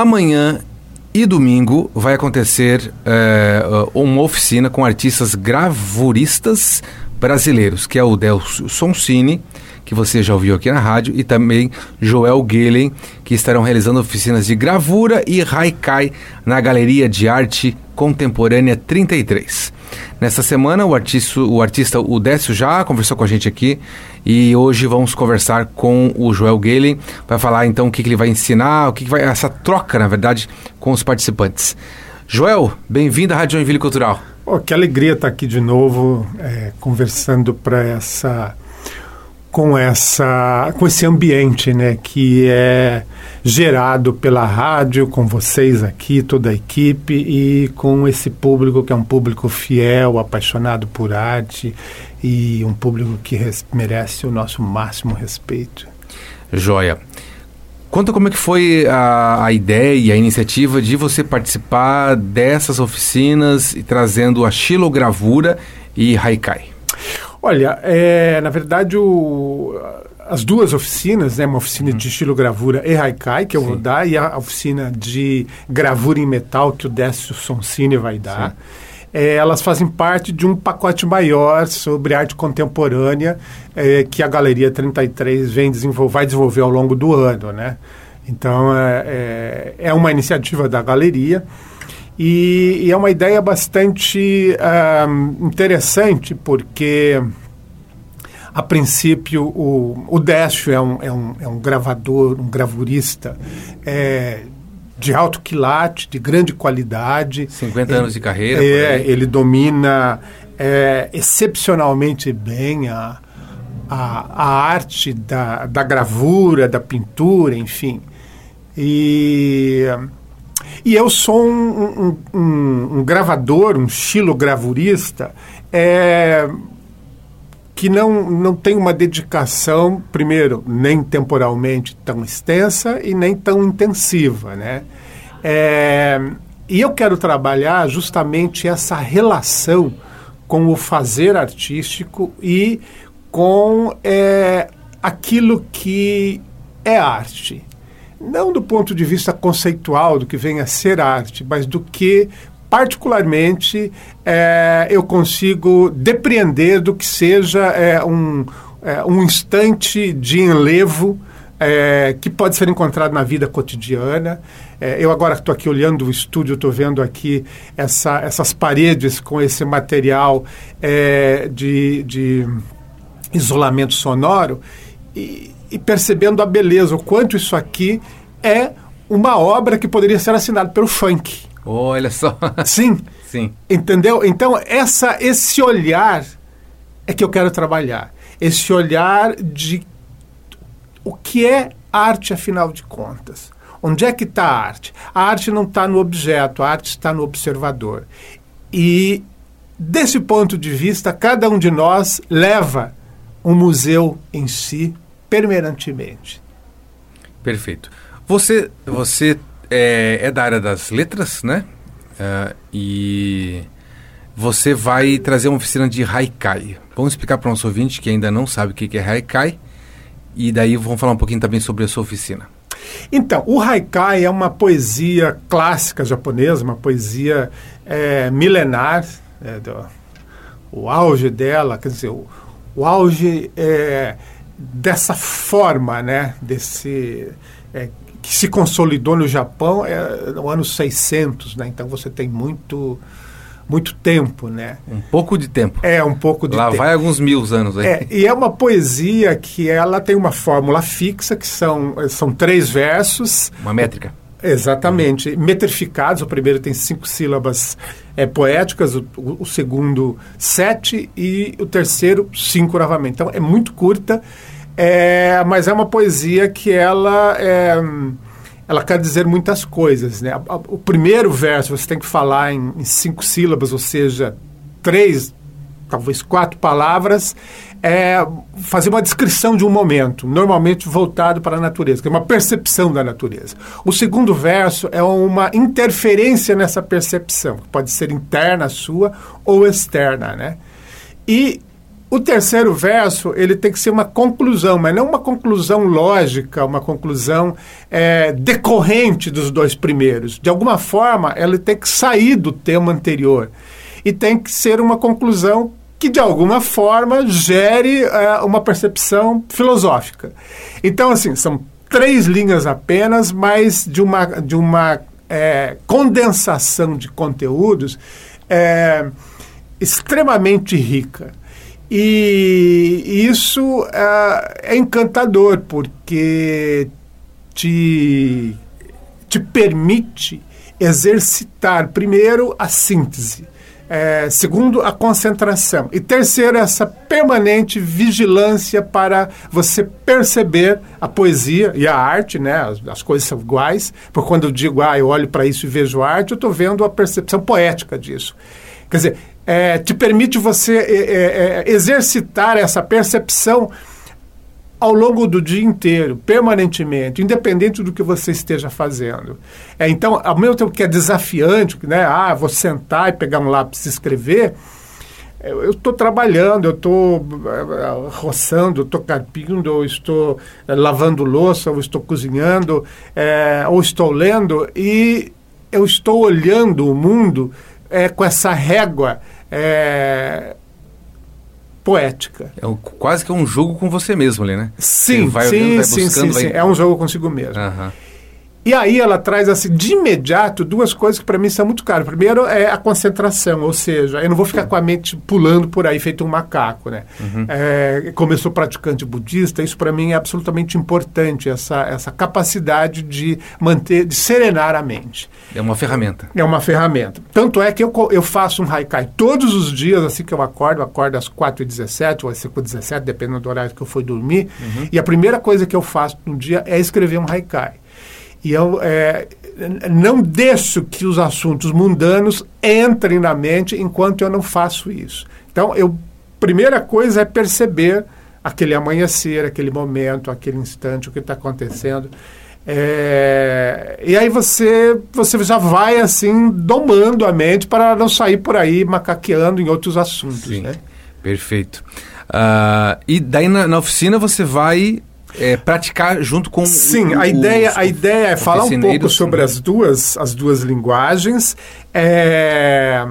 amanhã e domingo vai acontecer é, uma oficina com artistas gravuristas brasileiros, que é o Delcio Sonsini, que você já ouviu aqui na rádio, e também Joel Gillen, que estarão realizando oficinas de gravura e haikai na Galeria de Arte Contemporânea 33. Nesta semana, o artista, o artista já conversou com a gente aqui e hoje vamos conversar com o Joel Galen para falar então o que, que, ele vai ensinar, o que, que vai essa troca, na verdade, com os participantes. Joel, bem-vindo à Rádio Joinville Cultural. Oh, que alegria estar aqui de novo, é, conversando para essa com essa com esse ambiente né que é gerado pela rádio com vocês aqui toda a equipe e com esse público que é um público fiel apaixonado por arte e um público que merece o nosso máximo respeito joia Conta como é que foi a, a ideia, a iniciativa de você participar dessas oficinas e trazendo a xilogravura e haikai. Olha, é, na verdade, o, as duas oficinas, né, uma oficina uhum. de estilo gravura e haikai, que eu Sim. vou dar, e a oficina de gravura em metal, que o Décio Sonsini vai dar, é, elas fazem parte de um pacote maior sobre arte contemporânea é, que a Galeria 33 vem desenvolver, vai desenvolver ao longo do ano. Né? Então, é, é, é uma iniciativa da Galeria. E, e é uma ideia bastante uh, interessante, porque, a princípio, o, o Décio é um, é, um, é um gravador, um gravurista é, de alto quilate, de grande qualidade. 50 ele, anos de carreira. É, ele domina é, excepcionalmente bem a, a, a arte da, da gravura, da pintura, enfim. E e eu sou um, um, um, um gravador, um xilogravurista, é, que não, não tem uma dedicação, primeiro, nem temporalmente tão extensa e nem tão intensiva. Né? É, e eu quero trabalhar justamente essa relação com o fazer artístico e com é, aquilo que é arte não do ponto de vista conceitual do que vem a ser arte, mas do que particularmente é, eu consigo depreender do que seja é, um, é, um instante de enlevo é, que pode ser encontrado na vida cotidiana. É, eu agora estou aqui olhando o estúdio, estou vendo aqui essa, essas paredes com esse material é, de, de isolamento sonoro e, e percebendo a beleza, o quanto isso aqui é uma obra que poderia ser assinada pelo funk. Olha só. Sim. Sim. Entendeu? Então, essa, esse olhar é que eu quero trabalhar. Esse olhar de o que é arte, afinal de contas. Onde é que está a arte? A arte não está no objeto, a arte está no observador. E, desse ponto de vista, cada um de nós leva um museu em si permanentemente. Perfeito. Você, você é, é da área das letras, né? Uh, e você vai trazer uma oficina de Haikai. Vamos explicar para o nosso ouvinte que ainda não sabe o que é Haikai. E daí vamos falar um pouquinho também sobre a sua oficina. Então, o haikai é uma poesia clássica japonesa, uma poesia é, milenar, é, do, o auge dela, quer dizer, o, o auge é, dessa forma, né, desse é, que se consolidou no Japão é no ano 600, né? Então você tem muito muito tempo, né? Um pouco de tempo. É, um pouco de Lá tempo. vai alguns mil anos aí. É, e é uma poesia que ela tem uma fórmula fixa, que são, são três versos. Uma métrica. Exatamente. Uhum. Metrificados, o primeiro tem cinco sílabas é, poéticas, o, o, segundo sete e o terceiro cinco novamente. Então é muito curta é, mas é uma poesia que ela é, ela quer dizer muitas coisas. Né? O primeiro verso você tem que falar em, em cinco sílabas, ou seja, três, talvez quatro palavras, é fazer uma descrição de um momento, normalmente voltado para a natureza, que é uma percepção da natureza. O segundo verso é uma interferência nessa percepção, que pode ser interna sua ou externa, né? E O terceiro verso ele tem que ser uma conclusão, mas não uma conclusão lógica, uma conclusão é, decorrente dos dois primeiros. De alguma forma, ela tem que sair do tema anterior e tem que ser uma conclusão que de alguma forma gere é, uma percepção filosófica. Então, assim, são três linhas apenas, mas de uma, de uma é, condensação de conteúdos é, extremamente rica. E isso é, é encantador, porque te, te permite exercitar, primeiro, a síntese. É, segundo, a concentração. E terceiro, essa permanente vigilância para você perceber a poesia e a arte, né? As, as coisas são iguais. Porque quando eu digo, ah, eu olho para isso e vejo arte, eu estou vendo a percepção poética disso. Quer dizer, é, te permite você é, é, é, exercitar essa percepção ao longo do dia inteiro, permanentemente, independente do que você esteja fazendo. É, então, ao mesmo tempo que é desafiante, né? Ah, vou sentar e pegar um lápis e escrever. Eu estou trabalhando, eu estou é, roçando, eu estou carpindo, eu estou é, lavando louça, eu estou cozinhando, é, ou estou lendo, e eu estou olhando o mundo é, com essa régua é, poética. É um, quase que é um jogo com você mesmo ali, né? Sim, vai sim, vai sim, buscando, sim, vai... sim, É um jogo consigo mesmo. Uhum. E aí ela traz assim, de imediato duas coisas que para mim são muito caras. Primeiro é a concentração, ou seja, eu não vou ficar com a mente pulando por aí feito um macaco, né? Uhum. É, como eu sou praticante budista, isso para mim é absolutamente importante, essa, essa capacidade de manter, de serenar a mente. É uma ferramenta. É uma ferramenta. Tanto é que eu, eu faço um haikai todos os dias, assim que eu acordo, eu acordo às 4h17 ou às 5h17, dependendo do horário que eu for dormir, uhum. e a primeira coisa que eu faço no dia é escrever um haikai. E eu é, não deixo que os assuntos mundanos entrem na mente enquanto eu não faço isso. Então, eu primeira coisa é perceber aquele amanhecer, aquele momento, aquele instante, o que está acontecendo. É, e aí você, você já vai assim domando a mente para não sair por aí macaqueando em outros assuntos. Sim, né? perfeito. Uh, e daí na, na, oficina você vai é, praticar junto com sim o, a ideia a ideia é falar um pouco sobre as duas as duas linguagens é,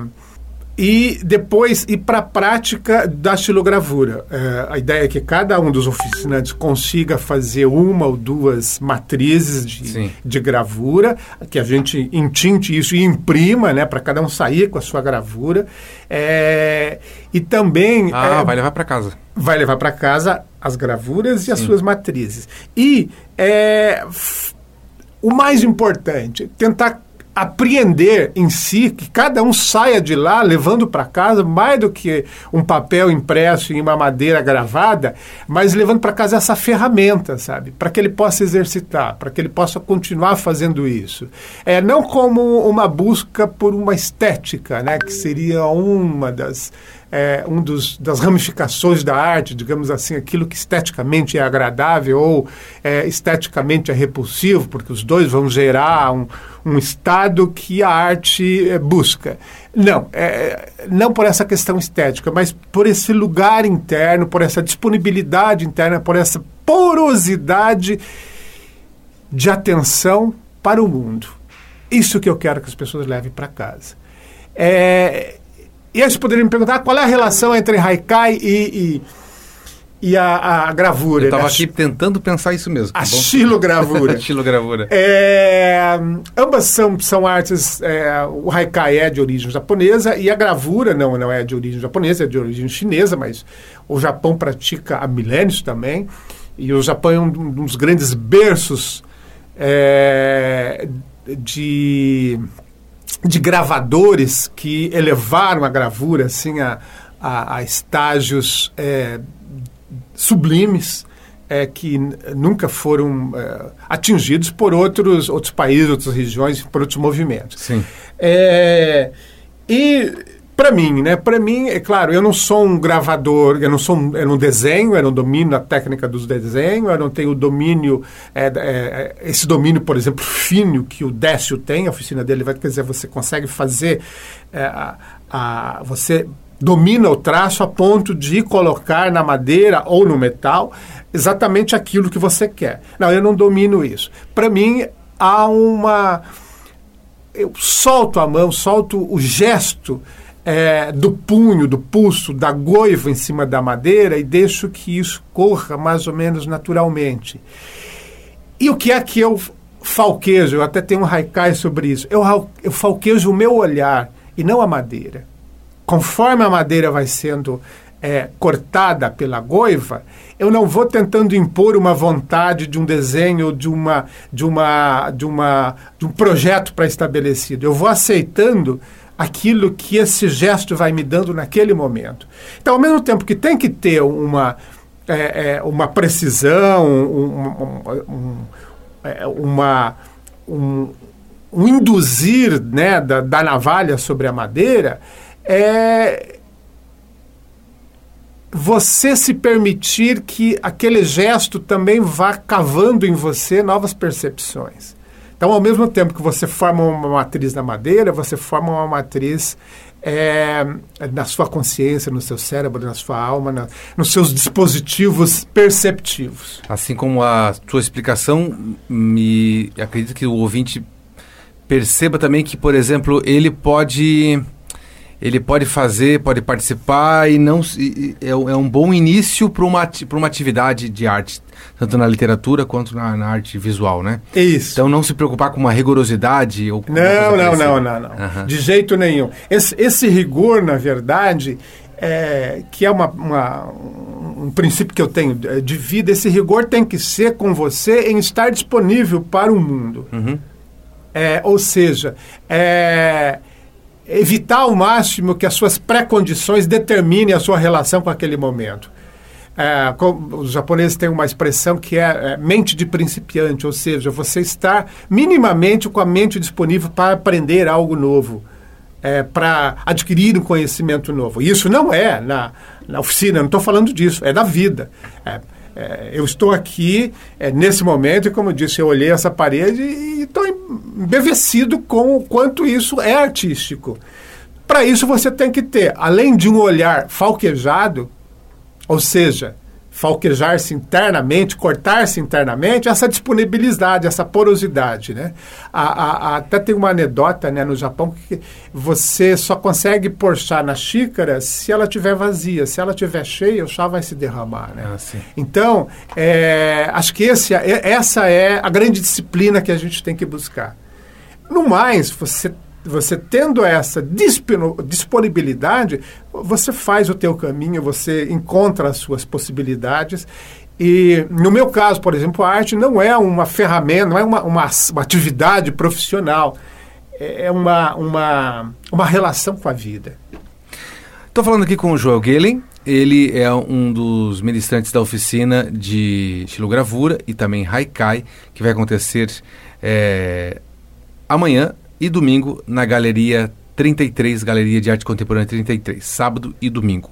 e depois ir para a prática da estilogravura. É, a ideia é que cada um dos oficinantes consiga fazer uma ou duas matrizes de, de gravura, que a gente intinte isso e imprima, né, para cada um sair com a sua gravura. É, e também. Ah, é, vai levar para casa. Vai levar para casa as gravuras e as suas matrizes. E é, o mais importante, tentar apreender em si, que cada um saia de lá levando para casa mais do que um papel impresso em uma madeira gravada, mas levando para casa essa ferramenta, sabe? Para que ele possa exercitar, para que ele possa continuar fazendo isso. É não como uma busca por uma estética, né, que seria uma das é, um dos, das ramificações da arte, digamos assim, aquilo que esteticamente é agradável ou é, esteticamente é repulsivo, porque os dois vão gerar um, um estado que a arte é, busca. Não, é, não por essa questão estética, mas por esse lugar interno, por essa disponibilidade interna, por essa porosidade de atenção para o mundo. Isso que eu quero que as pessoas levem para casa. É, e aí você poderia me perguntar qual é a relação entre Haikai e, e, e a, a, gravura. Eu estava né? aqui tentando pensar isso mesmo. A xilogravura. xilogravura. É, ambas são, são artes. É, o Haikai é de origem japonesa e a gravura não, não é de origem japonesa, é de origem chinesa, mas o Japão pratica há milênios também. E o Japão é um, um dos grandes berços é, de de gravadores que elevaram a gravura assim a, a, a estágios é, sublimes é, que nunca foram é, atingidos por outros outros países, outras regiões, por outros movimentos. Sim. É, e para mim, né? Para mim, é claro, eu não sou um gravador, eu não sou um, eu não desenho, eu não domino a técnica dos desenhos, eu não tenho domínio, é, é, esse domínio, por exemplo, fino que o Décio tem, a oficina dele vai quer dizer, você consegue fazer é, a, a, você domina o traço a ponto de colocar na madeira ou no metal exatamente aquilo que você quer. Não, eu não domino isso. Para mim, há uma. Eu solto a mão, solto o gesto é, do punho, do pulso, da goiva em cima da madeira e deixo que isso corra mais ou menos naturalmente. E o que é que eu falquejo? Eu até tenho um haikai sobre isso. Eu, eu falquejo o meu olhar e não a madeira. Conforme a madeira vai sendo é, cortada pela goiva, eu não vou tentando impor uma vontade de um desenho, de uma, de uma, de uma, de um projeto pré-estabelecido. Eu vou aceitando aquilo que esse gesto vai me dando naquele momento. Então, ao mesmo tempo que tem que ter uma, é, é, uma precisão, um, um, um, é, uma, um, induzir né, da, da, navalha sobre a madeira, é você se permitir que aquele gesto também vá cavando em você novas percepções. Então, ao mesmo tempo que você forma uma matriz na madeira, você forma uma matriz é, na sua consciência, no seu cérebro, na sua alma, na, nos seus dispositivos perceptivos. Assim como a sua explicação, me acredito que o ouvinte perceba também que, por exemplo, ele pode ele pode fazer, pode participar e não e, é, é, um bom início para uma, uma atividade de arte, tanto na literatura quanto na, na, arte visual, né? Isso. Então não se preocupar com uma rigorosidade ou não, não, não, não, não, uhum. de jeito nenhum. Esse, esse rigor, na verdade, é, que é uma, uma, um princípio que eu tenho de vida, esse rigor tem que ser com você em estar disponível para o mundo. Uhum. É, ou seja, é, evitar ao máximo que as suas pré-condições determinem a sua relação com aquele momento. É, os japoneses têm uma expressão que é, é, mente de principiante, ou seja, você está minimamente com a mente disponível para aprender algo novo, é, para adquirir um conhecimento novo. Isso não é na, na oficina, não estou falando disso, é da vida. É, eu estou aqui é, nesse momento e, como eu disse, eu olhei essa parede e estou embevecido com o quanto isso é artístico. Para isso, você tem que ter, além de um olhar falquejado, ou seja, falquejar-se internamente, cortar-se internamente, essa disponibilidade, essa porosidade. Né? A, a, a, até tem uma anedota né, no Japão que você só consegue pôr chá na xícara se ela estiver vazia. Se ela estiver cheia, o chá vai se derramar. Né? Ah, então, é, acho que esse, é, essa é a grande disciplina que a gente tem que buscar. No mais, você você tendo essa disponibilidade, você faz o teu caminho, você encontra as suas possibilidades. E no meu caso, por exemplo, a arte não é uma ferramenta, não é uma, uma, uma atividade profissional, é, é uma, uma, uma relação com a vida. Estou falando aqui com o Joel Gehlen, ele é um dos ministrantes da oficina de estilogravura e também Haikai, que vai acontecer é, amanhã, e domingo na Galeria 33, Galeria de Arte Contemporânea 33, sábado e domingo.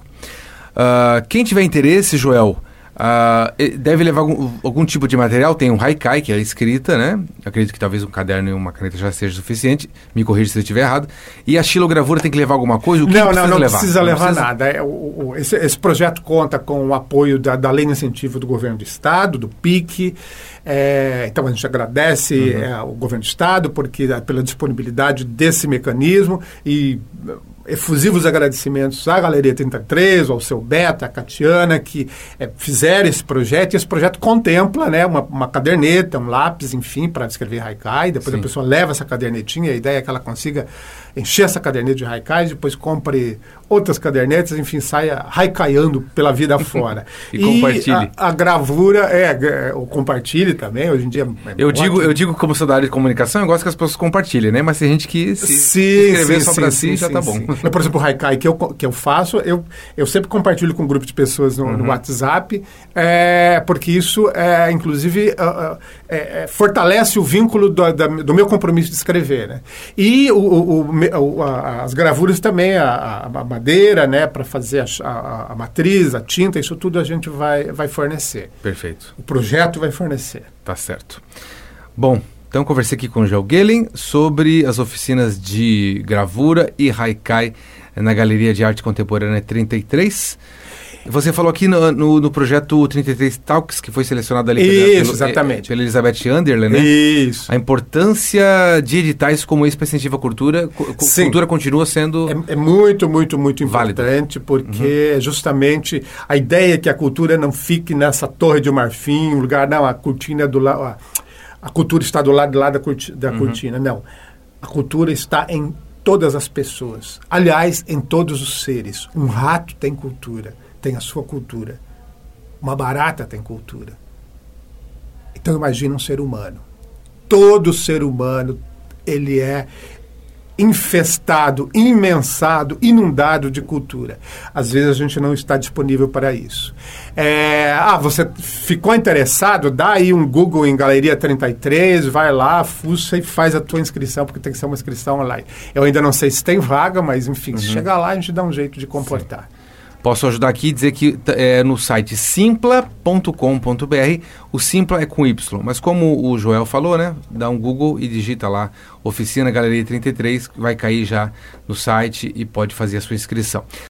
Uh, quem tiver interesse, Joel, Uh, deve levar algum, algum, tipo de material. Tem um haikai, que é a escrita, né? Acredito que talvez um caderno e uma caneta já seja suficiente. Me corrija se eu estiver errado. E a xilogravura tem que levar alguma coisa? O que não, não, não levar? precisa levar precisa... nada. É, o, o, esse, esse, projeto conta com o apoio da, da Lei de Incentivo do Governo do Estado, do PIC. É, então a gente agradece uhum. é, o Governo do Estado porque, pela disponibilidade desse mecanismo e efusivos agradecimentos à Galeria 33, ao seu Beta, à Catiana, que é, fizeram esse projeto. E esse projeto contempla né, uma, uma caderneta, um lápis, enfim, para escrever Haikai. Depois Sim. a pessoa leva essa cadernetinha. A ideia é que ela consiga encher essa caderneta de Haikai, depois compre outras cadernetas, enfim, saia raicaiando pela vida fora. e, e, compartilhe. A, a, gravura, é, é, o compartilhe também, hoje em dia. É eu, digo, eu digo, como sou da área de comunicação, eu gosto que as pessoas compartilhem, né? Mas tem gente que se, sim, escrever sim, só para si, já tá bom. Por exemplo, o Haikai que eu, que eu faço, eu, eu sempre compartilho com um grupo de pessoas no, uhum. no WhatsApp, é, porque isso, é, inclusive, uh, uh, fortalece o vínculo do, da, do meu compromisso de escrever, né? E o, o, o as gravuras também, a, a madeira, né, para fazer a, a, a, matriz, a tinta, isso tudo a gente vai, vai fornecer. Perfeito. O projeto vai fornecer. Tá certo. Bom, então conversei aqui com o Joel Gehlen sobre as oficinas de gravura e haikai na Galeria de Arte Contemporânea 33. Você falou aqui no, no, no, projeto 33 Talks, que foi selecionado ali Isso, pela, exatamente. pela Elizabeth Anderle, né? Isso. A importância de editais como esse para incentivar a cultura. Sim. Cultura continua sendo. É, é muito, muito, muito importante, válido. porque uhum. justamente a ideia é que a cultura não fique nessa torre de marfim, um lugar, não, a cortina é do lado. A cultura está do lado de lá da, cortina, da uhum. cortina. Não. A cultura está em todas as pessoas. Aliás, em todos os seres. Um rato tem cultura tem a sua cultura. Uma barata tem cultura. Então imagina um ser humano. Todo ser humano ele é infestado, imensado, inundado de cultura. Às vezes a gente não está disponível para isso. É, ah, você ficou interessado? Dá aí um Google em Galeria 33, vai lá, fuça e faz a tua inscrição, porque tem que ser uma inscrição online. Eu ainda não sei se tem vaga, mas enfim, uhum. se chegar lá a gente dá um jeito de comportar. Sim. Posso ajudar aqui e dizer que é no site simpla.com.br. O Simpla é com Y, mas como o Joel falou, né? Dá um Google e digita lá Oficina Galeria 33, vai cair já no site e pode fazer a sua inscrição.